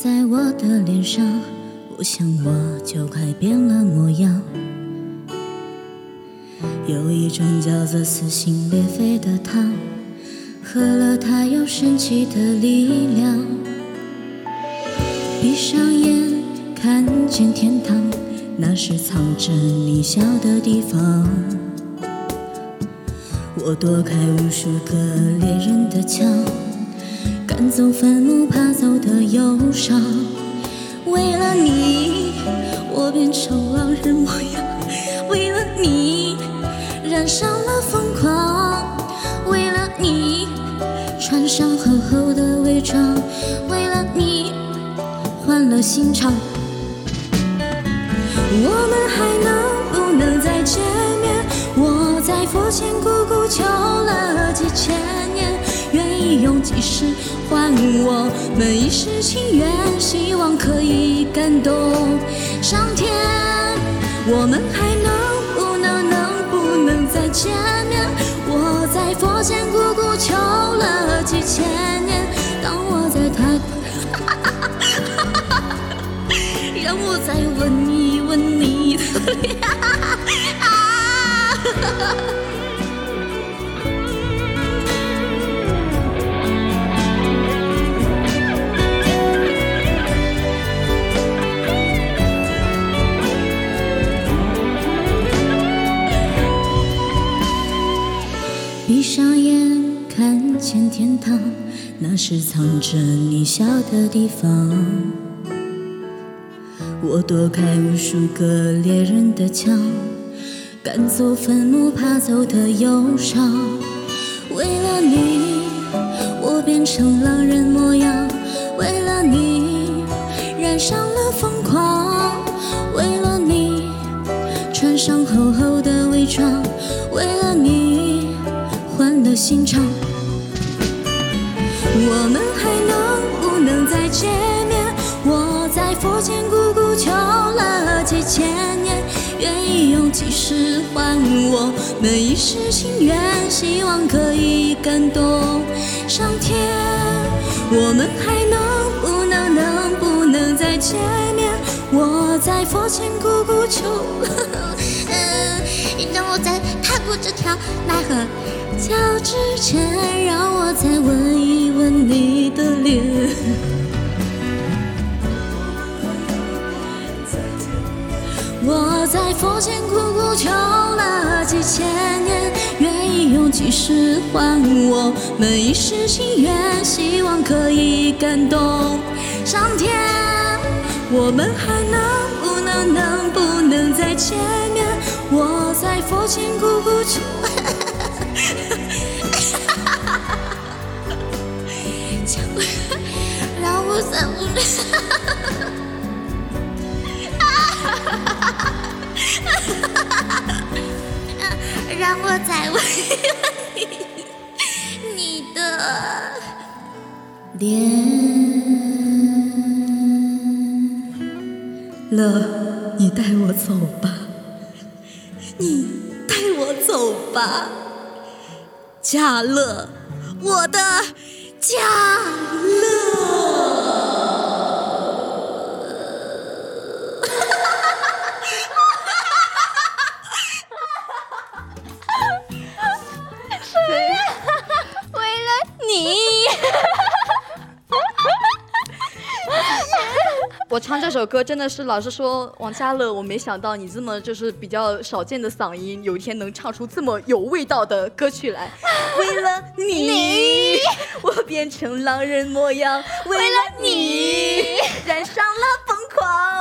在我的脸上，我想我就快变了模样。有一种叫做撕心裂肺的汤，喝了它有神奇的力量。闭上眼，看见天堂，那是藏着你笑的地方。我躲开无数个猎人的枪。赶走愤怒怕走的忧伤，为了你，我变成狼人模样；为了你，染上了疯狂；为了你，穿上厚厚的伪装；为了你，换了心肠。我们还能不能再见面？我在佛前苦苦求了几千年。用几世换我们一世情缘，希望可以感动上天。我们还能不能能不能再见面？我在佛前苦苦求了几千年，当我在他，让我再吻一吻你的脸。闭上眼，看见天堂，那是藏着你笑的地方。我躲开无数个猎人的枪，赶走坟墓爬走的忧伤。为了你，我变成狼人模样；为了你，染上了疯狂；为了你，穿上厚厚的伪装；为了你。的心肠，我们还能不能再见面？我在佛前苦苦求了几千年，愿意用几世换我们一世情缘，希望可以感动上天。我们还能不能能不能再见面？我在佛前苦苦求，让我再过这条奈何。桥之前，让我再吻一吻你的脸。我在佛前苦苦求了几千年，愿意用几世换我们一世情缘，希望可以感动上天。我们还能不能能不能再见面？我在佛前苦苦求。让我再吻，让我再吻你的脸。乐，你带我走吧，你带我走吧。嘉乐，我的我唱这首歌真的是，老实说，王嘉乐，我没想到你这么就是比较少见的嗓音，有一天能唱出这么有味道的歌曲来。为了你，我变成狼人模样；为了你，染上了疯狂。